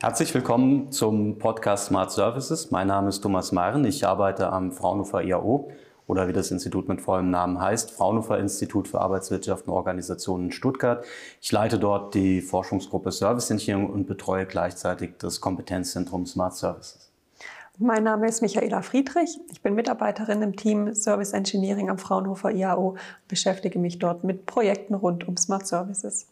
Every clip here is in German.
Herzlich willkommen zum Podcast Smart Services. Mein Name ist Thomas Maren. Ich arbeite am Fraunhofer IAO oder wie das Institut mit vollem Namen heißt, Fraunhofer Institut für Arbeitswirtschaft und Organisationen in Stuttgart. Ich leite dort die Forschungsgruppe Service Engineering und betreue gleichzeitig das Kompetenzzentrum Smart Services. Mein Name ist Michaela Friedrich. Ich bin Mitarbeiterin im Team Service Engineering am Fraunhofer IAO und beschäftige mich dort mit Projekten rund um Smart Services.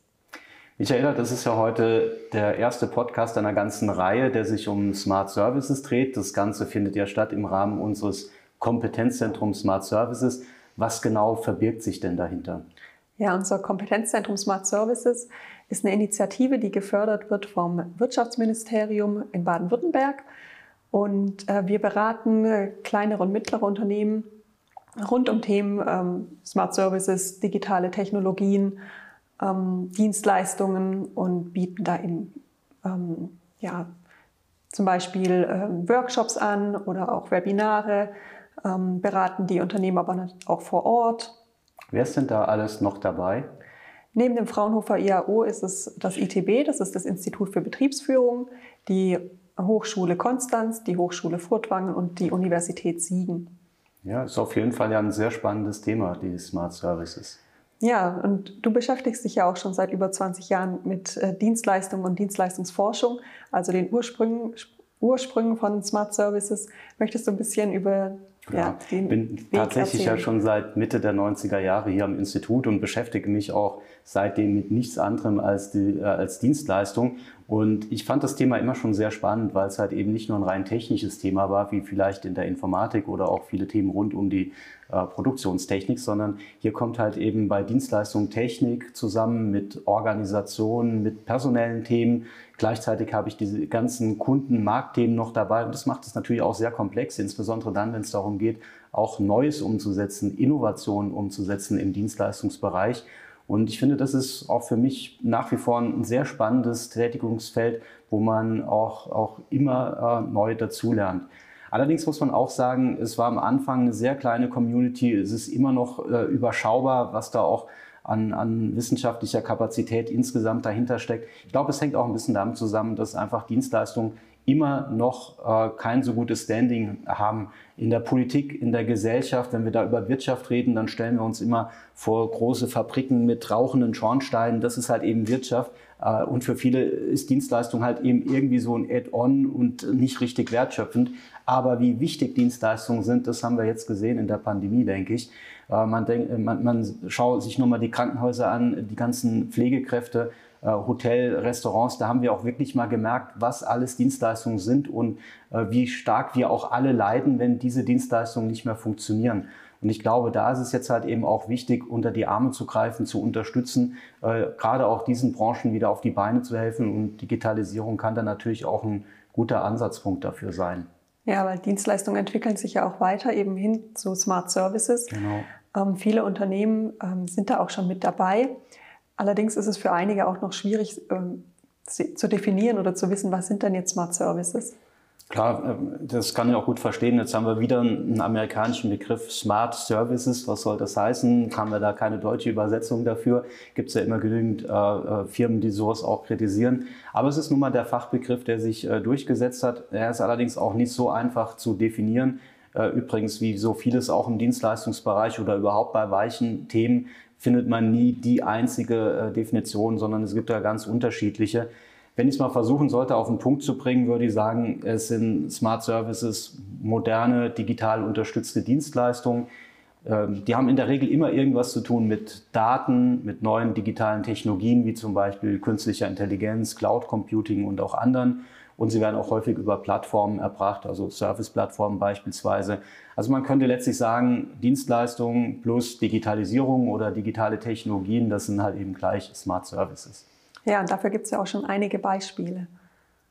Michaela, das ist ja heute der erste Podcast einer ganzen Reihe, der sich um Smart Services dreht. Das Ganze findet ja statt im Rahmen unseres Kompetenzzentrums Smart Services. Was genau verbirgt sich denn dahinter? Ja, unser Kompetenzzentrum Smart Services ist eine Initiative, die gefördert wird vom Wirtschaftsministerium in Baden-Württemberg. Und äh, wir beraten äh, kleinere und mittlere Unternehmen rund um Themen ähm, Smart Services, digitale Technologien, ähm, Dienstleistungen und bieten da eben ähm, ja, zum Beispiel ähm, Workshops an oder auch Webinare, ähm, beraten die Unternehmen aber auch vor Ort. Wer ist denn da alles noch dabei? Neben dem Fraunhofer IAO ist es das ITB, das ist das Institut für Betriebsführung, die Hochschule Konstanz, die Hochschule Furtwangen und die Universität Siegen. Ja, ist auf jeden Fall ja ein sehr spannendes Thema, die Smart Services. Ja, und du beschäftigst dich ja auch schon seit über 20 Jahren mit äh, Dienstleistung und Dienstleistungsforschung, also den Ursprüngen, Ursprüngen von Smart Services. Möchtest du ein bisschen über ja, ja den bin Weg tatsächlich erzählen? ja schon seit Mitte der 90er Jahre hier am Institut und beschäftige mich auch seitdem mit nichts anderem als, die, äh, als Dienstleistung. Und ich fand das Thema immer schon sehr spannend, weil es halt eben nicht nur ein rein technisches Thema war, wie vielleicht in der Informatik oder auch viele Themen rund um die äh, Produktionstechnik, sondern hier kommt halt eben bei Dienstleistung Technik zusammen mit Organisation, mit personellen Themen. Gleichzeitig habe ich diese ganzen Kunden-Marktthemen noch dabei und das macht es natürlich auch sehr komplex, insbesondere dann, wenn es darum geht, auch Neues umzusetzen, Innovationen umzusetzen im Dienstleistungsbereich. Und ich finde, das ist auch für mich nach wie vor ein sehr spannendes Tätigungsfeld, wo man auch, auch immer äh, neu dazulernt. Allerdings muss man auch sagen, es war am Anfang eine sehr kleine Community. Es ist immer noch äh, überschaubar, was da auch an, an wissenschaftlicher Kapazität insgesamt dahinter steckt. Ich glaube, es hängt auch ein bisschen damit zusammen, dass einfach Dienstleistungen immer noch äh, kein so gutes Standing haben in der Politik, in der Gesellschaft. Wenn wir da über Wirtschaft reden, dann stellen wir uns immer vor große Fabriken mit rauchenden Schornsteinen. Das ist halt eben Wirtschaft. Äh, und für viele ist Dienstleistung halt eben irgendwie so ein Add-on und nicht richtig wertschöpfend. Aber wie wichtig Dienstleistungen sind, das haben wir jetzt gesehen in der Pandemie, denke ich. Äh, man, denkt, man, man schaut sich nur mal die Krankenhäuser an, die ganzen Pflegekräfte, Hotel, Restaurants, da haben wir auch wirklich mal gemerkt, was alles Dienstleistungen sind und wie stark wir auch alle leiden, wenn diese Dienstleistungen nicht mehr funktionieren. Und ich glaube, da ist es jetzt halt eben auch wichtig, unter die Arme zu greifen, zu unterstützen, äh, gerade auch diesen Branchen wieder auf die Beine zu helfen. Und Digitalisierung kann da natürlich auch ein guter Ansatzpunkt dafür sein. Ja, weil Dienstleistungen entwickeln sich ja auch weiter eben hin zu Smart Services. Genau. Ähm, viele Unternehmen ähm, sind da auch schon mit dabei. Allerdings ist es für einige auch noch schwierig ähm, zu definieren oder zu wissen, was sind denn jetzt Smart Services? Klar, ähm, das kann ich auch gut verstehen. Jetzt haben wir wieder einen amerikanischen Begriff Smart Services. Was soll das heißen? Haben wir da keine deutsche Übersetzung dafür? Gibt es ja immer genügend äh, äh, Firmen, die sowas auch kritisieren. Aber es ist nun mal der Fachbegriff, der sich äh, durchgesetzt hat. Er ist allerdings auch nicht so einfach zu definieren. Äh, übrigens, wie so vieles auch im Dienstleistungsbereich oder überhaupt bei weichen Themen, findet man nie die einzige äh, Definition, sondern es gibt da ganz unterschiedliche. Wenn ich es mal versuchen sollte, auf den Punkt zu bringen, würde ich sagen, es sind Smart Services moderne, digital unterstützte Dienstleistungen. Ähm, die haben in der Regel immer irgendwas zu tun mit Daten, mit neuen digitalen Technologien, wie zum Beispiel künstlicher Intelligenz, Cloud Computing und auch anderen. Und sie werden auch häufig über Plattformen erbracht, also Service-Plattformen beispielsweise. Also man könnte letztlich sagen, Dienstleistungen plus Digitalisierung oder digitale Technologien, das sind halt eben gleich Smart Services. Ja, und dafür gibt es ja auch schon einige Beispiele.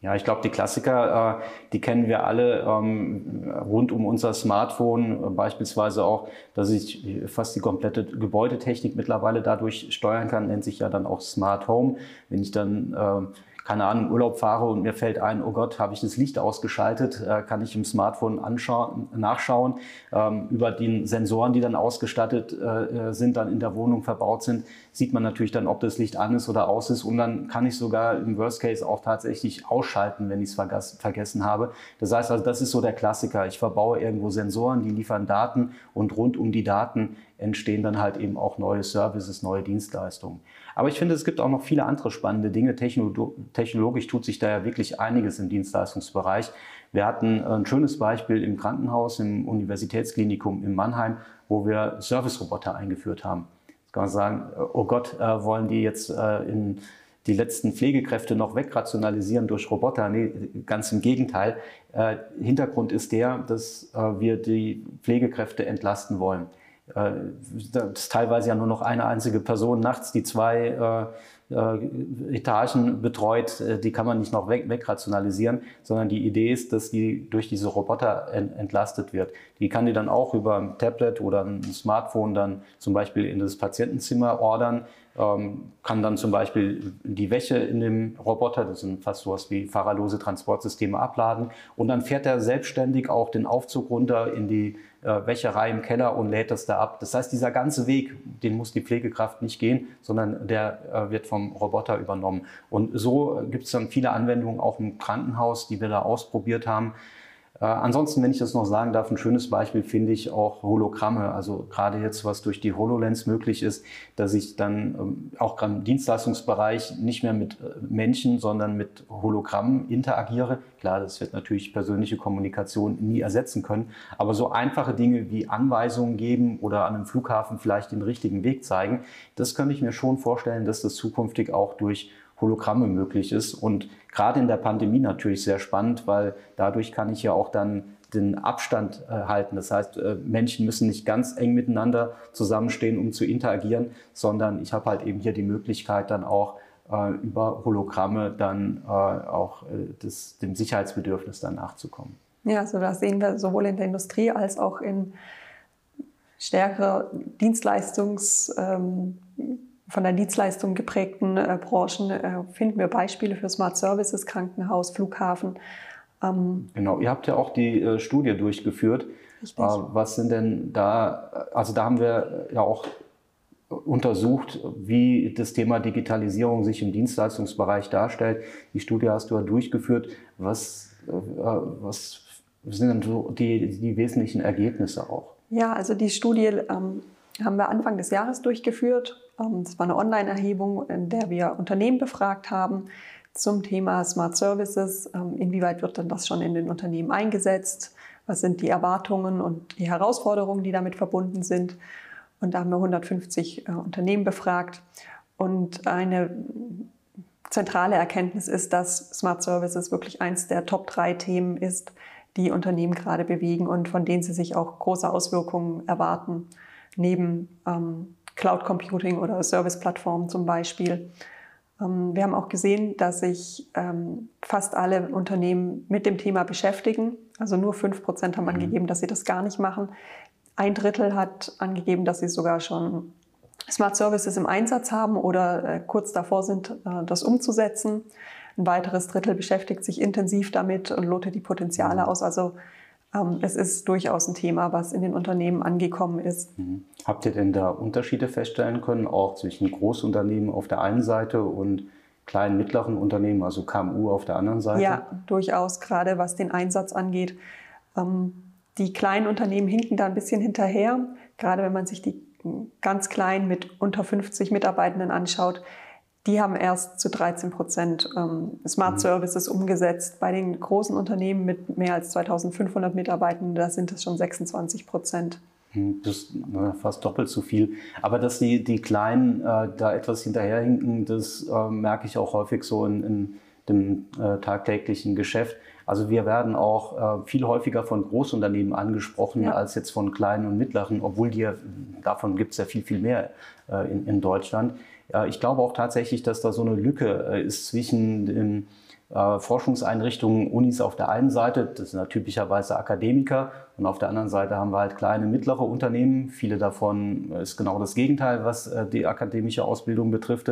Ja, ich glaube, die Klassiker, äh, die kennen wir alle ähm, rund um unser Smartphone. Äh, beispielsweise auch, dass ich fast die komplette Gebäudetechnik mittlerweile dadurch steuern kann, nennt sich ja dann auch Smart Home. Wenn ich dann äh, keine Ahnung, Urlaub fahre und mir fällt ein, oh Gott, habe ich das Licht ausgeschaltet, äh, kann ich im Smartphone anschauen, nachschauen. Ähm, über die Sensoren, die dann ausgestattet äh, sind, dann in der Wohnung verbaut sind, sieht man natürlich dann, ob das Licht an ist oder aus ist. Und dann kann ich sogar im Worst Case auch tatsächlich ausschalten, wenn ich es vergessen habe. Das heißt also, das ist so der Klassiker. Ich verbaue irgendwo Sensoren, die liefern Daten und rund um die Daten entstehen dann halt eben auch neue Services, neue Dienstleistungen. Aber ich finde, es gibt auch noch viele andere spannende Dinge. Technologisch tut sich da ja wirklich einiges im Dienstleistungsbereich. Wir hatten ein schönes Beispiel im Krankenhaus, im Universitätsklinikum in Mannheim, wo wir Service-Roboter eingeführt haben. Kann man sagen, oh Gott, äh, wollen die jetzt äh, in die letzten Pflegekräfte noch wegrationalisieren durch Roboter. Nee, ganz im Gegenteil. Äh, Hintergrund ist der, dass äh, wir die Pflegekräfte entlasten wollen. Äh, das ist teilweise ja nur noch eine einzige Person nachts, die zwei äh, äh, Etagen betreut, die kann man nicht noch weg, wegrationalisieren, sondern die Idee ist, dass die durch diese Roboter entlastet wird. Die kann die dann auch über ein Tablet oder ein Smartphone dann zum Beispiel in das Patientenzimmer ordern, ähm, kann dann zum Beispiel die Wäsche in dem Roboter, das sind fast sowas wie fahrerlose Transportsysteme, abladen und dann fährt er selbstständig auch den Aufzug runter in die äh, Wäscherei im Keller und lädt das da ab. Das heißt, dieser ganze Weg, den muss die Pflegekraft nicht gehen, sondern der äh, wird vom Roboter übernommen. Und so gibt es dann viele Anwendungen auch im Krankenhaus, die wir da ausprobiert haben. Äh, ansonsten, wenn ich das noch sagen darf, ein schönes Beispiel finde ich auch Hologramme. Also gerade jetzt, was durch die HoloLens möglich ist, dass ich dann ähm, auch gerade im Dienstleistungsbereich nicht mehr mit äh, Menschen, sondern mit Hologrammen interagiere. Klar, das wird natürlich persönliche Kommunikation nie ersetzen können. Aber so einfache Dinge wie Anweisungen geben oder an einem Flughafen vielleicht den richtigen Weg zeigen, das könnte ich mir schon vorstellen, dass das zukünftig auch durch Hologramme möglich ist. Und gerade in der Pandemie natürlich sehr spannend, weil dadurch kann ich ja auch dann den Abstand äh, halten. Das heißt, äh, Menschen müssen nicht ganz eng miteinander zusammenstehen, um zu interagieren, sondern ich habe halt eben hier die Möglichkeit dann auch äh, über Hologramme dann äh, auch äh, das, dem Sicherheitsbedürfnis dann nachzukommen. Ja, also das sehen wir sowohl in der Industrie als auch in stärkerer Dienstleistungs- ähm, von der Dienstleistung geprägten äh, Branchen äh, finden wir Beispiele für Smart Services, Krankenhaus, Flughafen. Ähm genau, ihr habt ja auch die äh, Studie durchgeführt. Richtig. Äh, was sind denn da, also da haben wir ja auch untersucht, wie das Thema Digitalisierung sich im Dienstleistungsbereich darstellt. Die Studie hast du ja durchgeführt. Was, äh, was sind denn so die, die wesentlichen Ergebnisse auch? Ja, also die Studie ähm, haben wir Anfang des Jahres durchgeführt. Ähm, es war eine Online-Erhebung, in der wir Unternehmen befragt haben zum Thema Smart Services. Ähm, inwieweit wird denn das schon in den Unternehmen eingesetzt? Was sind die Erwartungen und die Herausforderungen, die damit verbunden sind? Und da haben wir 150 äh, Unternehmen befragt. Und eine zentrale Erkenntnis ist, dass Smart Services wirklich eins der Top drei Themen ist, die Unternehmen gerade bewegen und von denen sie sich auch große Auswirkungen erwarten neben ähm, Cloud Computing oder Service-Plattformen zum Beispiel. Ähm, wir haben auch gesehen, dass sich ähm, fast alle Unternehmen mit dem Thema beschäftigen. Also nur 5 Prozent haben mhm. angegeben, dass sie das gar nicht machen. Ein Drittel hat angegeben, dass sie sogar schon Smart Services im Einsatz haben oder äh, kurz davor sind, äh, das umzusetzen. Ein weiteres Drittel beschäftigt sich intensiv damit und lotet die Potenziale mhm. aus. Also es ist durchaus ein Thema, was in den Unternehmen angekommen ist. Mhm. Habt ihr denn da Unterschiede feststellen können, auch zwischen Großunternehmen auf der einen Seite und kleinen, mittleren Unternehmen, also KMU auf der anderen Seite? Ja, durchaus, gerade was den Einsatz angeht. Ähm, die kleinen Unternehmen hinken da ein bisschen hinterher, gerade wenn man sich die ganz kleinen mit unter 50 Mitarbeitenden anschaut die haben erst zu 13 Prozent ähm, Smart mhm. Services umgesetzt. Bei den großen Unternehmen mit mehr als 2500 Mitarbeitenden, da sind es schon 26 Prozent. Mhm, das ist fast doppelt so viel. Aber dass die, die Kleinen äh, da etwas hinterherhinken, das äh, merke ich auch häufig so in, in dem äh, tagtäglichen Geschäft. Also wir werden auch äh, viel häufiger von Großunternehmen angesprochen ja. als jetzt von kleinen und mittleren, obwohl die, davon gibt es ja viel, viel mehr äh, in, in Deutschland. Ich glaube auch tatsächlich, dass da so eine Lücke äh, ist zwischen den äh, Forschungseinrichtungen, Unis auf der einen Seite, das sind ja typischerweise Akademiker, und auf der anderen Seite haben wir halt kleine, mittlere Unternehmen. Viele davon ist genau das Gegenteil, was äh, die akademische Ausbildung betrifft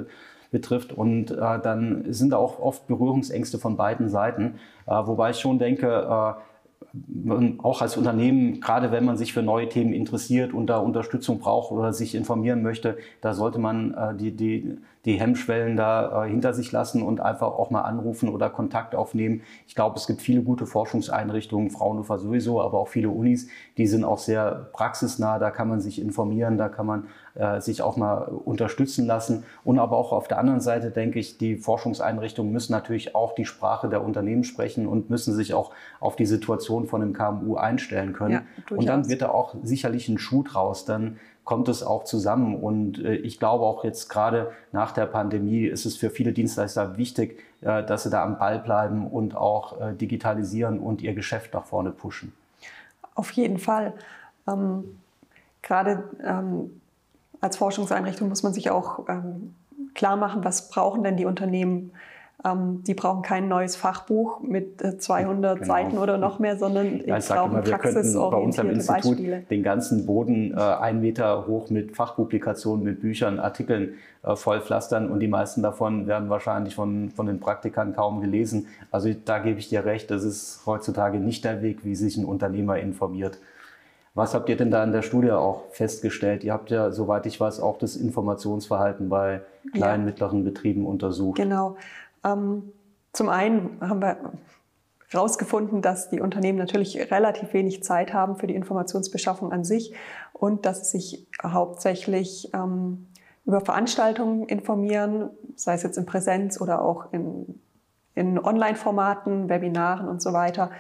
betrifft. Und äh, dann sind da auch oft Berührungsängste von beiden Seiten. Äh, wobei ich schon denke, äh, auch als Unternehmen, gerade wenn man sich für neue Themen interessiert und da Unterstützung braucht oder sich informieren möchte, da sollte man äh, die, die, die Hemmschwellen da äh, hinter sich lassen und einfach auch mal anrufen oder Kontakt aufnehmen. Ich glaube, es gibt viele gute Forschungseinrichtungen, Fraunhofer sowieso, aber auch viele Unis, die sind auch sehr praxisnah, da kann man sich informieren, da kann man äh, sich auch mal unterstützen lassen. Und aber auch auf der anderen Seite denke ich, die Forschungseinrichtungen müssen natürlich auch die Sprache der Unternehmen sprechen und müssen sich auch auf die Situation von einem KMU einstellen können. Ja, und dann wird da auch sicherlich ein Schuh draus. Dann kommt es auch zusammen. Und äh, ich glaube auch jetzt gerade nach der Pandemie ist es für viele Dienstleister wichtig, äh, dass sie da am Ball bleiben und auch äh, digitalisieren und ihr Geschäft nach vorne pushen. Auf jeden Fall. Ähm, gerade ähm, als Forschungseinrichtung muss man sich auch ähm, klar machen, was brauchen denn die Unternehmen ähm, die brauchen kein neues Fachbuch mit 200 äh, genau. Seiten oder noch mehr, sondern ja, ich wir könnten bei uns am Institut Beispiele. den ganzen Boden äh, einen Meter hoch mit Fachpublikationen, mit Büchern, Artikeln äh, vollpflastern und die meisten davon werden wahrscheinlich von, von den Praktikern kaum gelesen. Also da gebe ich dir recht, das ist heutzutage nicht der Weg, wie sich ein Unternehmer informiert. Was habt ihr denn da in der Studie auch festgestellt? Ihr habt ja, soweit ich weiß, auch das Informationsverhalten bei kleinen, ja. mittleren Betrieben untersucht. Genau. Ähm, zum einen haben wir herausgefunden, dass die Unternehmen natürlich relativ wenig Zeit haben für die Informationsbeschaffung an sich und dass sie sich hauptsächlich ähm, über Veranstaltungen informieren, sei es jetzt in Präsenz oder auch in, in Online-Formaten, Webinaren und so weiter.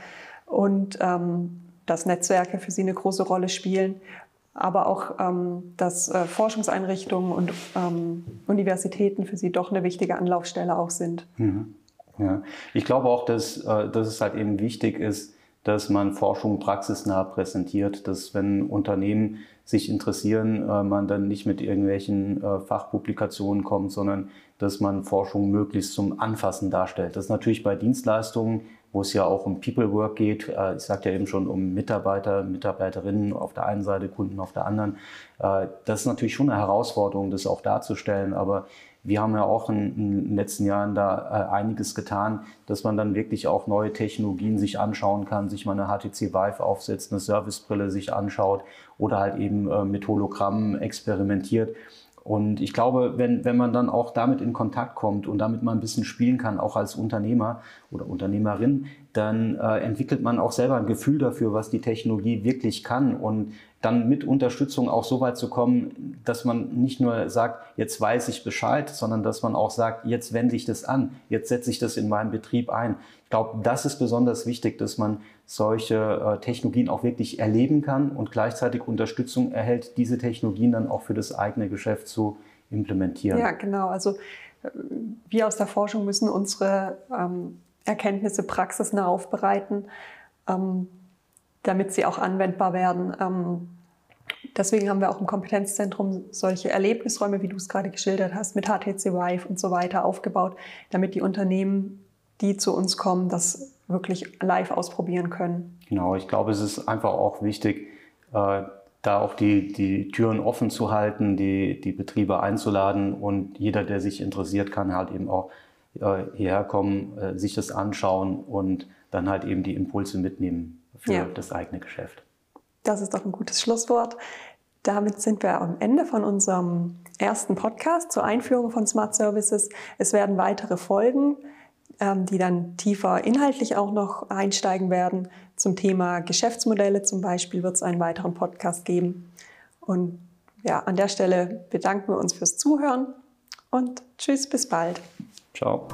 Und ähm, dass Netzwerke für sie eine große Rolle spielen aber auch, ähm, dass äh, Forschungseinrichtungen und ähm, Universitäten für sie doch eine wichtige Anlaufstelle auch sind. Mhm. Ja. Ich glaube auch, dass, äh, dass es halt eben wichtig ist, dass man Forschung praxisnah präsentiert, dass wenn Unternehmen sich interessieren, äh, man dann nicht mit irgendwelchen Fachpublikationen kommt, sondern dass man Forschung möglichst zum Anfassen darstellt. Das ist natürlich bei Dienstleistungen wo es ja auch um People Work geht. Äh, ich sagte ja eben schon um Mitarbeiter, Mitarbeiterinnen auf der einen Seite, Kunden auf der anderen. Äh, das ist natürlich schon eine Herausforderung, das auch darzustellen. Aber wir haben ja auch in, den letzten Jahren da äh, einiges getan, dass man dann wirklich auch neue Technologien sich anschauen kann, sich mal eine HTC Vive aufsetzt, eine Servicebrille sich anschaut oder halt eben mit Hologrammen experimentiert. Und ich glaube, wenn, wenn man dann auch damit in Kontakt kommt und damit mal ein bisschen spielen kann, auch als Unternehmer oder Unternehmerin, dann äh, entwickelt man auch selber ein Gefühl dafür, was die Technologie wirklich kann. Und dann mit Unterstützung auch so weit zu kommen, dass man nicht nur sagt, jetzt weiß ich Bescheid, sondern dass man auch sagt, jetzt wende ich das an, jetzt setze ich das in meinen Betrieb ein. Ich glaube, das ist besonders wichtig, dass man solche äh, Technologien auch wirklich erleben kann und gleichzeitig Unterstützung erhält, diese Technologien dann auch für das eigene Geschäft zu implementieren. Ja, genau. Also äh, wir aus der Forschung müssen unsere ähm, Erkenntnisse praxisnah aufbereiten. Ähm, damit sie auch anwendbar werden. Ähm, deswegen haben wir auch im Kompetenzzentrum solche Erlebnisräume, wie du es gerade geschildert hast, mit HTC Vive und so weiter aufgebaut, damit die Unternehmen, die zu uns kommen, das wirklich live ausprobieren können. Genau, ich glaube, es ist einfach auch wichtig, äh, da auch die, die Türen offen zu halten, die, die Betriebe einzuladen und jeder, der sich interessiert, kann halt eben auch äh, hierher kommen, äh, sich das anschauen und dann halt eben die Impulse mitnehmen für ja. das eigene Geschäft. Das ist doch ein gutes Schlusswort. Damit sind wir am Ende von unserem ersten Podcast zur Einführung von Smart Services. Es werden weitere Folgen, ähm, die dann tiefer inhaltlich auch noch einsteigen werden. Zum Thema Geschäftsmodelle zum Beispiel wird es einen weiteren Podcast geben. Und ja, an der Stelle bedanken wir uns fürs Zuhören und tschüss, bis bald. Ciao.